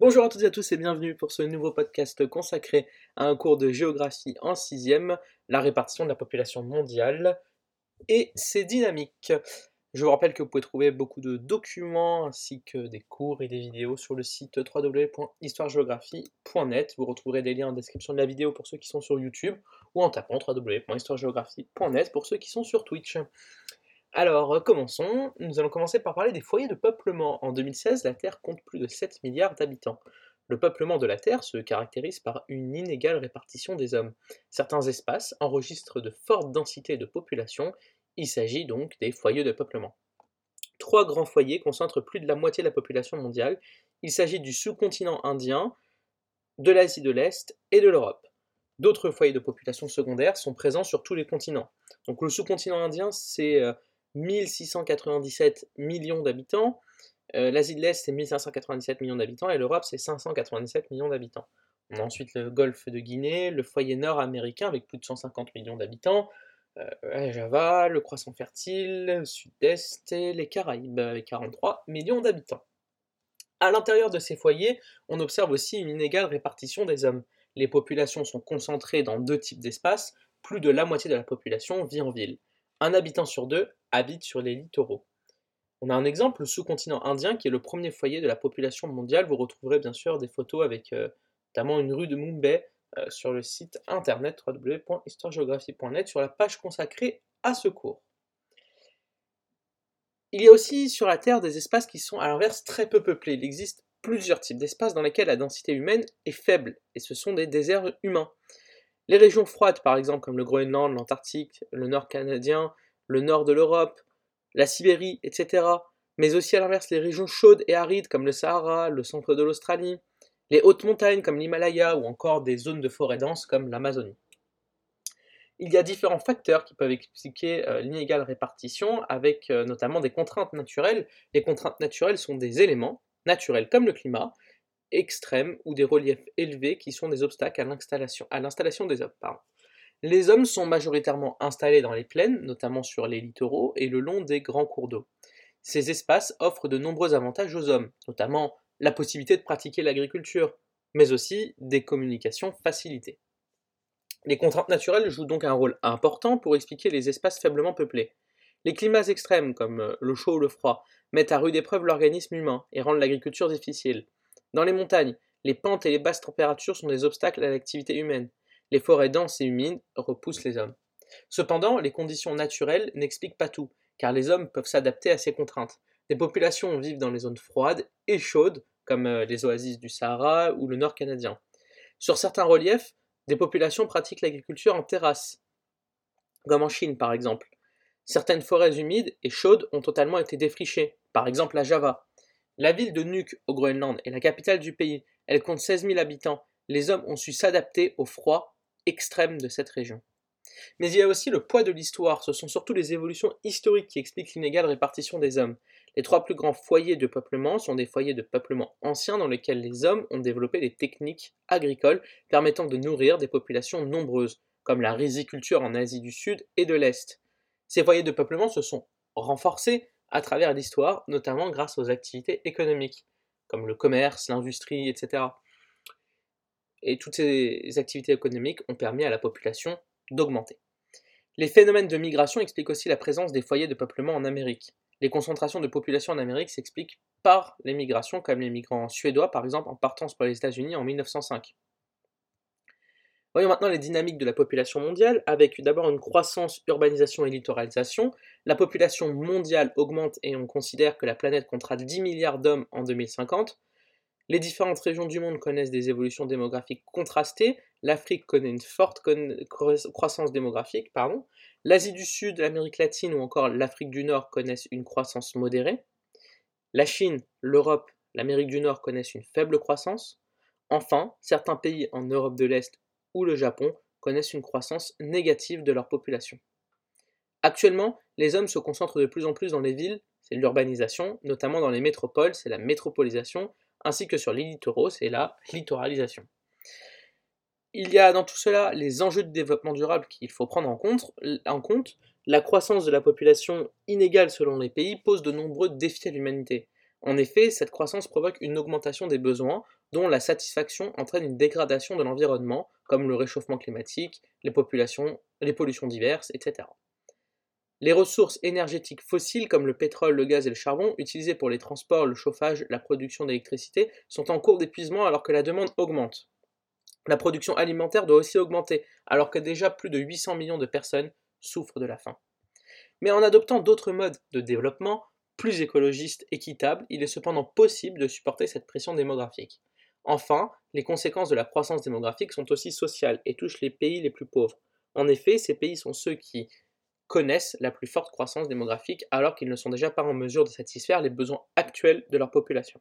Bonjour à toutes et à tous et bienvenue pour ce nouveau podcast consacré à un cours de géographie en sixième, la répartition de la population mondiale et ses dynamiques. Je vous rappelle que vous pouvez trouver beaucoup de documents ainsi que des cours et des vidéos sur le site www.histoiregéographie.net. Vous retrouverez des liens en description de la vidéo pour ceux qui sont sur YouTube ou en tapant www.histoiregéographie.net pour ceux qui sont sur Twitch. Alors, euh, commençons. Nous allons commencer par parler des foyers de peuplement. En 2016, la Terre compte plus de 7 milliards d'habitants. Le peuplement de la Terre se caractérise par une inégale répartition des hommes. Certains espaces enregistrent de fortes densités de population, il s'agit donc des foyers de peuplement. Trois grands foyers concentrent plus de la moitié de la population mondiale. Il s'agit du sous-continent indien, de l'Asie de l'Est et de l'Europe. D'autres foyers de population secondaires sont présents sur tous les continents. Donc le sous-continent indien, c'est euh, 1697 millions d'habitants. Euh, L'Asie de l'Est, c'est 1597 millions d'habitants. Et l'Europe, c'est 597 millions d'habitants. On a ensuite le golfe de Guinée, le foyer nord-américain avec plus de 150 millions d'habitants, euh, Java, le croissant fertile, le sud-est et les Caraïbes avec 43 millions d'habitants. À l'intérieur de ces foyers, on observe aussi une inégale répartition des hommes. Les populations sont concentrées dans deux types d'espaces, plus de la moitié de la population vit en ville. Un habitant sur deux habite sur les littoraux. On a un exemple, le sous-continent indien, qui est le premier foyer de la population mondiale. Vous retrouverez bien sûr des photos avec euh, notamment une rue de Mumbai euh, sur le site internet www.histoiregéographie.net sur la page consacrée à ce cours. Il y a aussi sur la Terre des espaces qui sont à l'inverse très peu peuplés. Il existe plusieurs types d'espaces dans lesquels la densité humaine est faible, et ce sont des déserts humains. Les régions froides, par exemple, comme le Groenland, l'Antarctique, le nord canadien, le nord de l'Europe, la Sibérie, etc. Mais aussi à l'inverse les régions chaudes et arides comme le Sahara, le centre de l'Australie, les hautes montagnes comme l'Himalaya ou encore des zones de forêt dense comme l'Amazonie. Il y a différents facteurs qui peuvent expliquer euh, l'inégale répartition avec euh, notamment des contraintes naturelles. Les contraintes naturelles sont des éléments naturels comme le climat, extrêmes ou des reliefs élevés qui sont des obstacles à l'installation des hommes. Les hommes sont majoritairement installés dans les plaines, notamment sur les littoraux et le long des grands cours d'eau. Ces espaces offrent de nombreux avantages aux hommes, notamment la possibilité de pratiquer l'agriculture, mais aussi des communications facilitées. Les contraintes naturelles jouent donc un rôle important pour expliquer les espaces faiblement peuplés. Les climats extrêmes, comme euh, le chaud ou le froid, mettent à rude épreuve l'organisme humain et rendent l'agriculture difficile. Dans les montagnes, les pentes et les basses températures sont des obstacles à l'activité humaine les forêts denses et humides repoussent les hommes. Cependant, les conditions naturelles n'expliquent pas tout, car les hommes peuvent s'adapter à ces contraintes. Des populations vivent dans les zones froides et chaudes, comme euh, les oasis du Sahara ou le nord canadien. Sur certains reliefs, des populations pratiquent l'agriculture en terrasse, comme en Chine par exemple. Certaines forêts humides et chaudes ont totalement été défrichées, par exemple à Java. La ville de Nuuk au Groenland est la capitale du pays. Elle compte 16 000 habitants. Les hommes ont su s'adapter au froid extrême de cette région. Mais il y a aussi le poids de l'histoire, ce sont surtout les évolutions historiques qui expliquent l'inégale répartition des hommes. Les trois plus grands foyers de peuplement sont des foyers de peuplement anciens dans lesquels les hommes ont développé des techniques agricoles permettant de nourrir des populations nombreuses, comme la riziculture en Asie du Sud et de l'Est. Ces foyers de peuplement se sont renforcés à travers l'histoire, notamment grâce aux activités économiques, comme le commerce, l'industrie, etc. Et toutes ces activités économiques ont permis à la population d'augmenter. Les phénomènes de migration expliquent aussi la présence des foyers de peuplement en Amérique. Les concentrations de population en Amérique s'expliquent par les migrations, comme les migrants suédois par exemple en partance pour les États-Unis en 1905. Voyons maintenant les dynamiques de la population mondiale, avec d'abord une croissance, urbanisation et littoralisation. La population mondiale augmente et on considère que la planète comptera 10 milliards d'hommes en 2050. Les différentes régions du monde connaissent des évolutions démographiques contrastées. L'Afrique connaît une forte croissance démographique. L'Asie du Sud, l'Amérique latine ou encore l'Afrique du Nord connaissent une croissance modérée. La Chine, l'Europe, l'Amérique du Nord connaissent une faible croissance. Enfin, certains pays en Europe de l'Est ou le Japon connaissent une croissance négative de leur population. Actuellement, les hommes se concentrent de plus en plus dans les villes, c'est l'urbanisation, notamment dans les métropoles, c'est la métropolisation, ainsi que sur les littoraux, c'est la littoralisation. Il y a dans tout cela les enjeux de développement durable qu'il faut prendre en compte, en compte. La croissance de la population inégale selon les pays pose de nombreux défis à l'humanité. En effet, cette croissance provoque une augmentation des besoins, dont la satisfaction entraîne une dégradation de l'environnement, comme le réchauffement climatique, les, populations, les pollutions diverses, etc. Les ressources énergétiques fossiles comme le pétrole, le gaz et le charbon, utilisés pour les transports, le chauffage, la production d'électricité, sont en cours d'épuisement alors que la demande augmente. La production alimentaire doit aussi augmenter, alors que déjà plus de 800 millions de personnes souffrent de la faim. Mais en adoptant d'autres modes de développement, plus écologistes, équitables, il est cependant possible de supporter cette pression démographique. Enfin, les conséquences de la croissance démographique sont aussi sociales et touchent les pays les plus pauvres. En effet, ces pays sont ceux qui connaissent la plus forte croissance démographique alors qu'ils ne sont déjà pas en mesure de satisfaire les besoins actuels de leur population.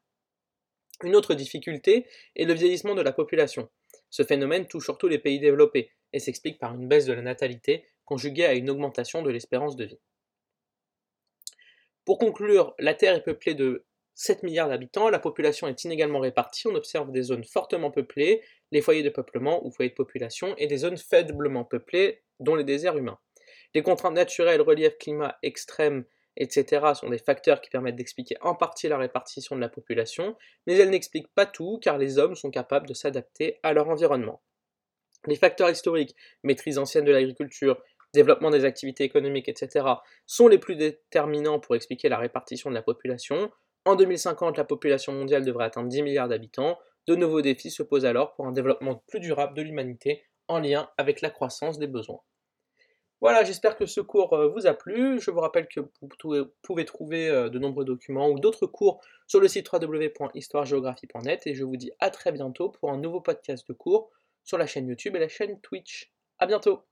Une autre difficulté est le vieillissement de la population. Ce phénomène touche surtout les pays développés et s'explique par une baisse de la natalité conjuguée à une augmentation de l'espérance de vie. Pour conclure, la Terre est peuplée de 7 milliards d'habitants, la population est inégalement répartie, on observe des zones fortement peuplées, les foyers de peuplement ou foyers de population, et des zones faiblement peuplées, dont les déserts humains. Les contraintes naturelles, relief, climat extrême, etc. sont des facteurs qui permettent d'expliquer en partie la répartition de la population, mais elles n'expliquent pas tout car les hommes sont capables de s'adapter à leur environnement. Les facteurs historiques, maîtrise ancienne de l'agriculture, développement des activités économiques, etc., sont les plus déterminants pour expliquer la répartition de la population. En 2050, la population mondiale devrait atteindre 10 milliards d'habitants. De nouveaux défis se posent alors pour un développement plus durable de l'humanité en lien avec la croissance des besoins. Voilà, j'espère que ce cours euh, vous a plu. Je vous rappelle que vous pouvez trouver euh, de nombreux documents ou d'autres cours sur le site www.histoiregéographie.net et je vous dis à très bientôt pour un nouveau podcast de cours sur la chaîne YouTube et la chaîne Twitch. A bientôt